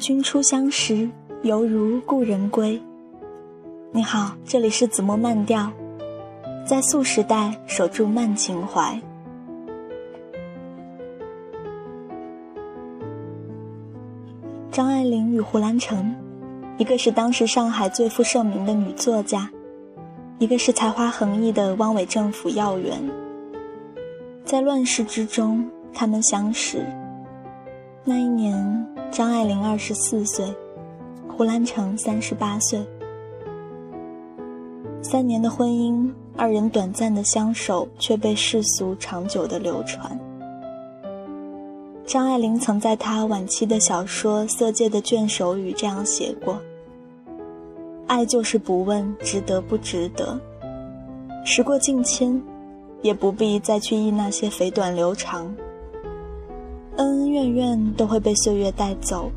君初相识，犹如故人归。你好，这里是子墨慢调，在素时代守住慢情怀。张爱玲与胡兰成，一个是当时上海最负盛名的女作家，一个是才华横溢的汪伪政府要员。在乱世之中，他们相识。那一年，张爱玲二十四岁，胡兰成三十八岁。三年的婚姻，二人短暂的相守，却被世俗长久的流传。张爱玲曾在她晚期的小说《色戒》的卷首语这样写过：“爱就是不问值得不值得，时过境迁，也不必再去忆那些肥短流长。”恩恩怨怨都会被岁月带走，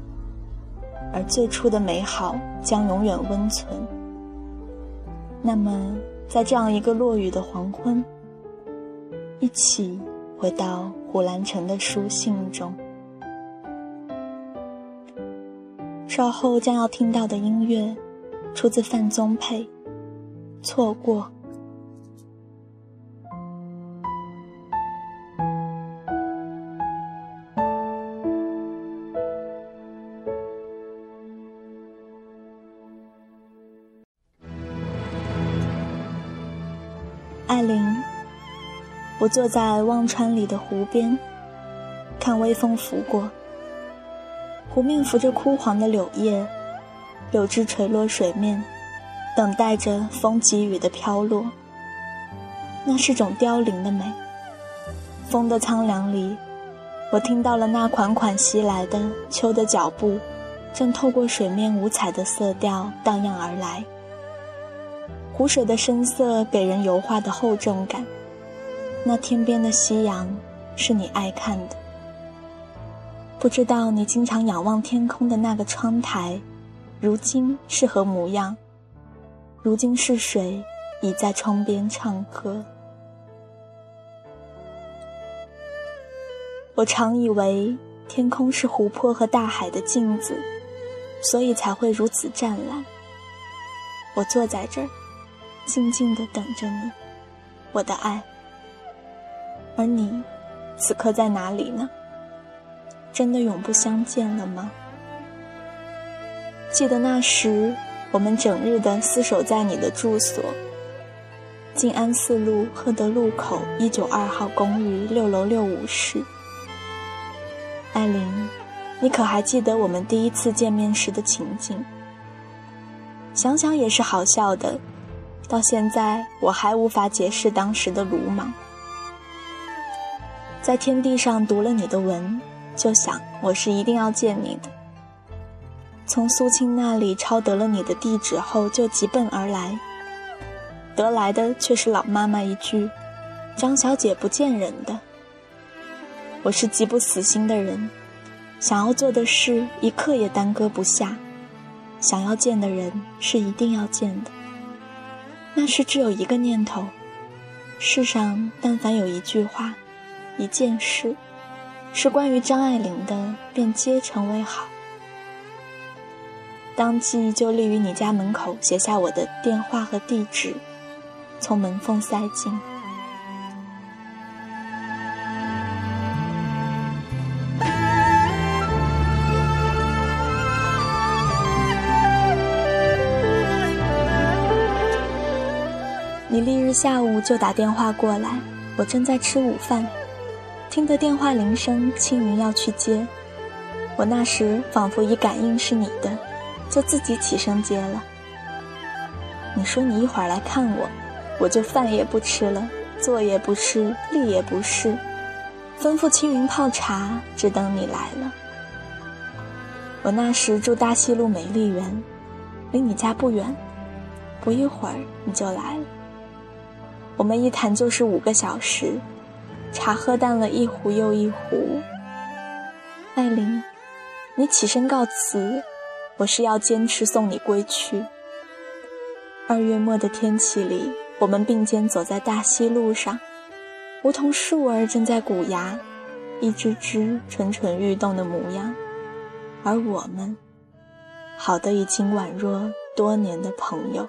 而最初的美好将永远温存。那么，在这样一个落雨的黄昏，一起回到胡兰成的书信中。稍后将要听到的音乐，出自范宗沛，《错过》。坐在忘川里的湖边，看微风拂过，湖面浮着枯黄的柳叶，柳枝垂落水面，等待着风给予的飘落。那是种凋零的美。风的苍凉里，我听到了那款款袭来的秋的脚步，正透过水面五彩的色调荡漾而来。湖水的深色给人油画的厚重感。那天边的夕阳，是你爱看的。不知道你经常仰望天空的那个窗台，如今是何模样？如今是谁倚在窗边唱歌？我常以为天空是湖泊和大海的镜子，所以才会如此湛蓝。我坐在这儿。静静地等着你，我的爱。而你，此刻在哪里呢？真的永不相见了吗？记得那时，我们整日的厮守在你的住所——静安寺路赫德路口一九二号公寓六楼六五室。艾琳，你可还记得我们第一次见面时的情景？想想也是好笑的。到现在，我还无法解释当时的鲁莽。在天地上读了你的文，就想我是一定要见你的。从苏青那里抄得了你的地址后，就急奔而来。得来的却是老妈妈一句：“张小姐不见人的。”我是极不死心的人，想要做的事一刻也耽搁不下，想要见的人是一定要见的。那时只有一个念头：世上但凡有一句话、一件事，是关于张爱玲的，便皆成为好。当即就立于你家门口，写下我的电话和地址，从门缝塞进。你翌日下午就打电话过来，我正在吃午饭，听得电话铃声，青云要去接。我那时仿佛一感应是你的，就自己起身接了。你说你一会儿来看我，我就饭也不吃了，坐也不吃，立也不是，吩咐青云泡茶，只等你来了。我那时住大西路美丽园，离你家不远，不一会儿你就来了。我们一谈就是五个小时，茶喝淡了一壶又一壶。艾琳，你起身告辞，我是要坚持送你归去。二月末的天气里，我们并肩走在大溪路上，梧桐树儿正在鼓芽，一只只蠢蠢欲动的模样，而我们好的已经宛若多年的朋友。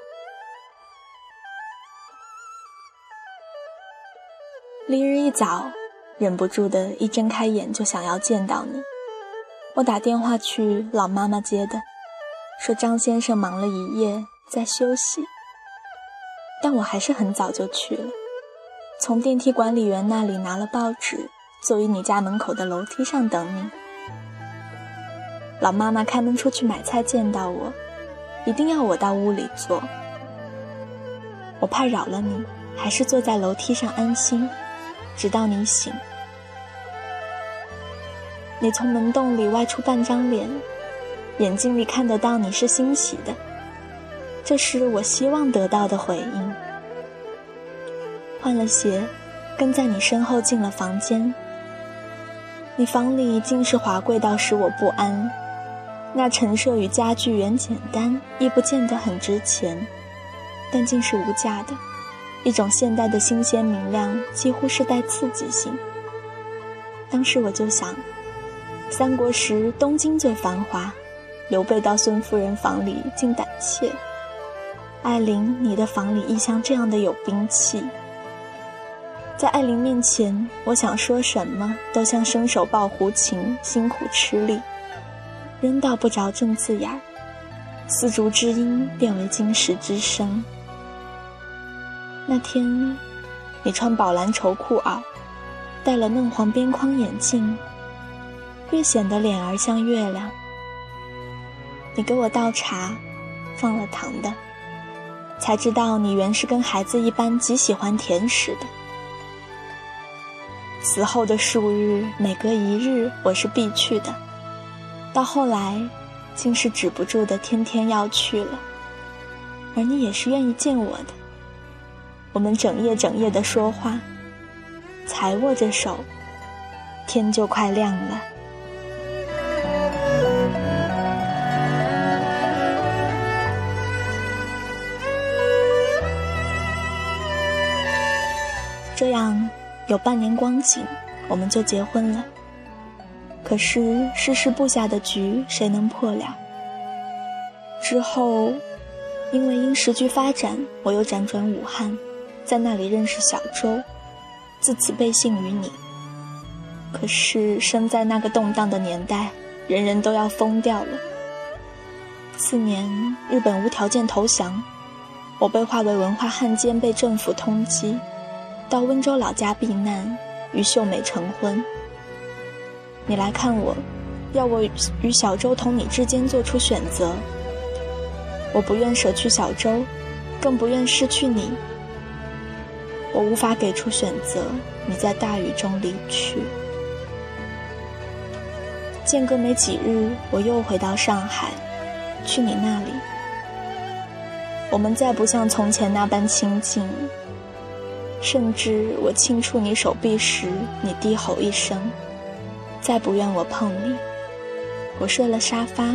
翌日一早，忍不住的一睁开眼就想要见到你。我打电话去老妈妈接的，说张先生忙了一夜在休息，但我还是很早就去了，从电梯管理员那里拿了报纸，坐于你家门口的楼梯上等你。老妈妈开门出去买菜，见到我，一定要我到屋里坐。我怕扰了你，还是坐在楼梯上安心，直到你醒。你从门洞里外出半张脸，眼睛里看得到你是欣喜的，这是我希望得到的回应。换了鞋，跟在你身后进了房间。你房里尽是华贵到使我不安。那陈设与家具原简单，亦不见得很值钱，但竟是无价的，一种现代的新鲜明亮，几乎是带刺激性。当时我就想，三国时东京最繁华，刘备到孙夫人房里竟胆怯。艾琳，你的房里亦像这样的有兵器。在艾琳面前，我想说什么都像伸手抱胡琴，辛苦吃力。扔到不着正字眼，丝竹之音变为金石之声。那天，你穿宝蓝绸裤袄，戴了嫩黄边框眼镜，越显得脸儿像月亮。你给我倒茶，放了糖的，才知道你原是跟孩子一般极喜欢甜食的。死后的数日，每隔一日，我是必去的。到后来，竟是止不住的，天天要去了。而你也是愿意见我的。我们整夜整夜的说话，才握着手，天就快亮了。这样有半年光景，我们就结婚了。可是世事布下的局，谁能破了？之后，因为因时局发展，我又辗转武汉，在那里认识小周，自此背信于你。可是生在那个动荡的年代，人人都要疯掉了。次年，日本无条件投降，我被划为文化汉奸，被政府通缉，到温州老家避难，与秀美成婚。你来看我，要我与小周同你之间做出选择。我不愿舍去小周，更不愿失去你。我无法给出选择，你在大雨中离去。间隔没几日，我又回到上海，去你那里。我们再不像从前那般亲近，甚至我轻触你手臂时，你低吼一声。再不愿我碰你，我睡了沙发，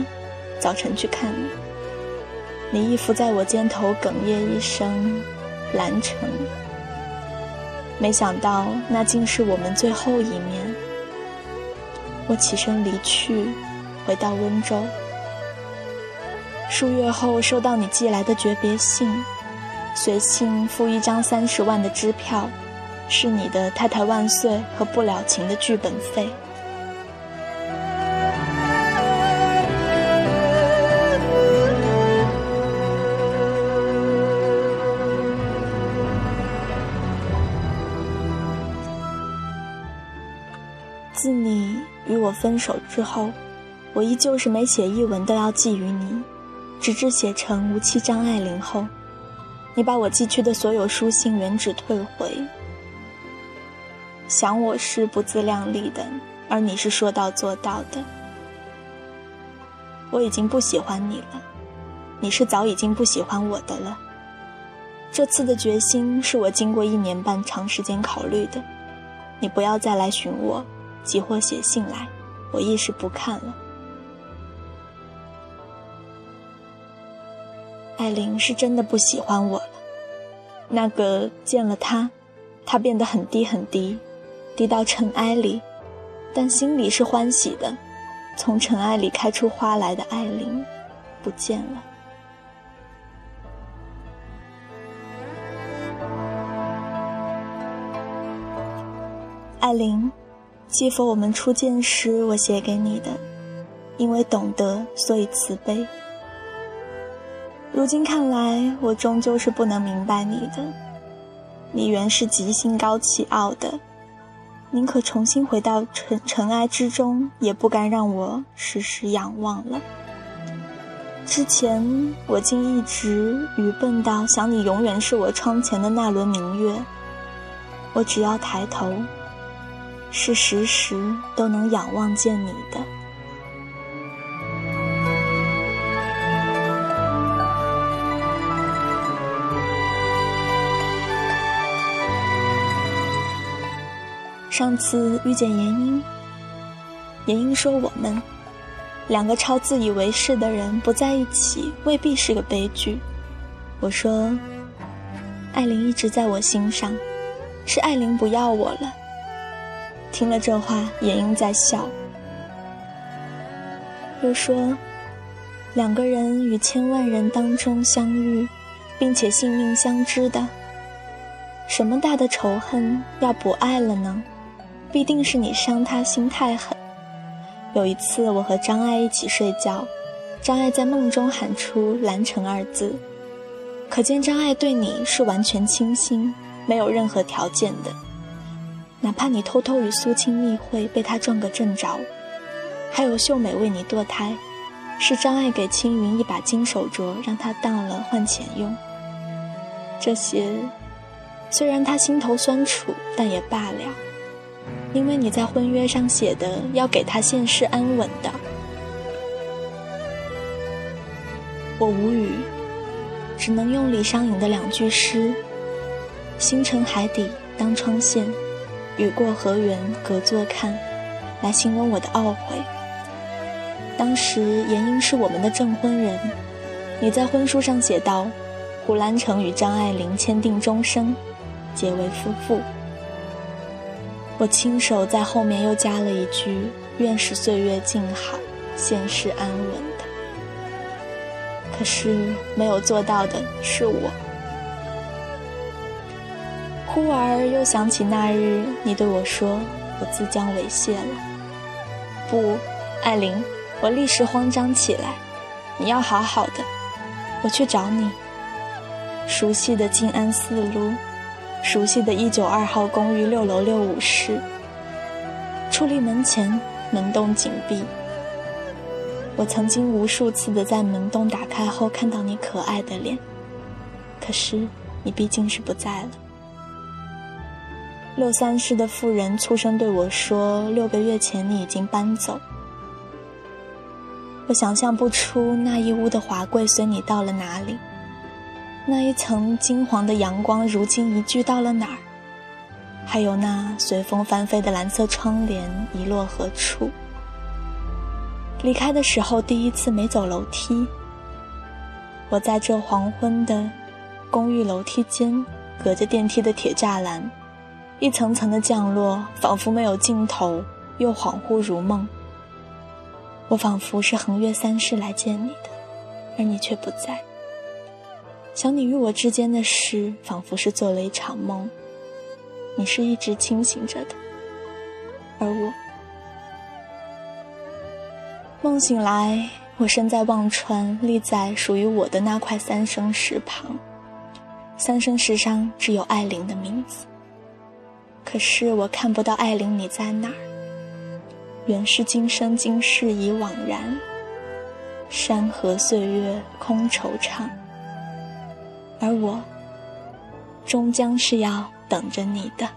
早晨去看你。你依附在我肩头，哽咽一声，兰城。没想到那竟是我们最后一面。我起身离去，回到温州。数月后收到你寄来的诀别信，随信附一张三十万的支票，是你的《太太万岁》和《不了情》的剧本费。自你与我分手之后，我依旧是每写一文都要寄予你，直至写成《无期张爱玲》后，你把我寄去的所有书信原址退回。想我是不自量力的，而你是说到做到的。我已经不喜欢你了，你是早已经不喜欢我的了。这次的决心是我经过一年半长时间考虑的，你不要再来寻我。即或写信来，我亦是不看了。艾琳是真的不喜欢我了。那个见了他，他变得很低很低，低到尘埃里，但心里是欢喜的。从尘埃里开出花来的艾琳，不见了。艾琳，记否我们初见时我写给你的，因为懂得，所以慈悲。如今看来，我终究是不能明白你的。你原是极心高气傲的，宁可重新回到尘尘埃之中，也不甘让我时时仰望了。之前我竟一直愚笨到想你永远是我窗前的那轮明月，我只要抬头，是时时都能仰望见你的。上次遇见严英，严英说我们两个超自以为是的人不在一起未必是个悲剧。我说，艾琳一直在我心上，是艾琳不要我了。听了这话，严英在笑，又说，两个人与千万人当中相遇，并且性命相知的，什么大的仇恨要不爱了呢？必定是你伤他心太狠。有一次，我和张爱一起睡觉，张爱在梦中喊出“兰城”二字，可见张爱对你是完全倾心，没有任何条件的。哪怕你偷偷与苏青密会，被他撞个正着；还有秀美为你堕胎，是张爱给青云一把金手镯，让他当了换钱用。这些，虽然他心头酸楚，但也罢了。因为你在婚约上写的要给他现世安稳的，我无语，只能用李商隐的两句诗：“星辰海底当窗线，雨过河源隔座看”来形容我的懊悔。当时严英是我们的证婚人，你在婚书上写道：“胡兰成与张爱玲签订终生，结为夫妇。”我亲手在后面又加了一句：“愿是岁月静好，现世安稳的。”可是没有做到的是我。忽而又想起那日你对我说：“我自将猥亵了。”不，艾琳，我立时慌张起来。你要好好的，我去找你。熟悉的静安寺路。熟悉的一九二号公寓六楼六五室，矗立门前，门洞紧闭。我曾经无数次的在门洞打开后看到你可爱的脸，可是你毕竟是不在了。六三室的妇人粗声对我说：“六个月前你已经搬走。”我想象不出那一屋的华贵随你到了哪里。那一层金黄的阳光，如今移居到了哪儿？还有那随风翻飞的蓝色窗帘，遗落何处？离开的时候，第一次没走楼梯。我在这黄昏的公寓楼梯间，隔着电梯的铁栅栏，一层层的降落，仿佛没有尽头，又恍惚如梦。我仿佛是横越三世来见你的，而你却不在。想你与我之间的事，仿佛是做了一场梦。你是一直清醒着的，而我梦醒来，我身在忘川，立在属于我的那块三生石旁。三生石上只有艾琳的名字，可是我看不到艾琳，你在哪儿？原是今生今世已惘然，山河岁月空惆怅。而我，终将是要等着你的。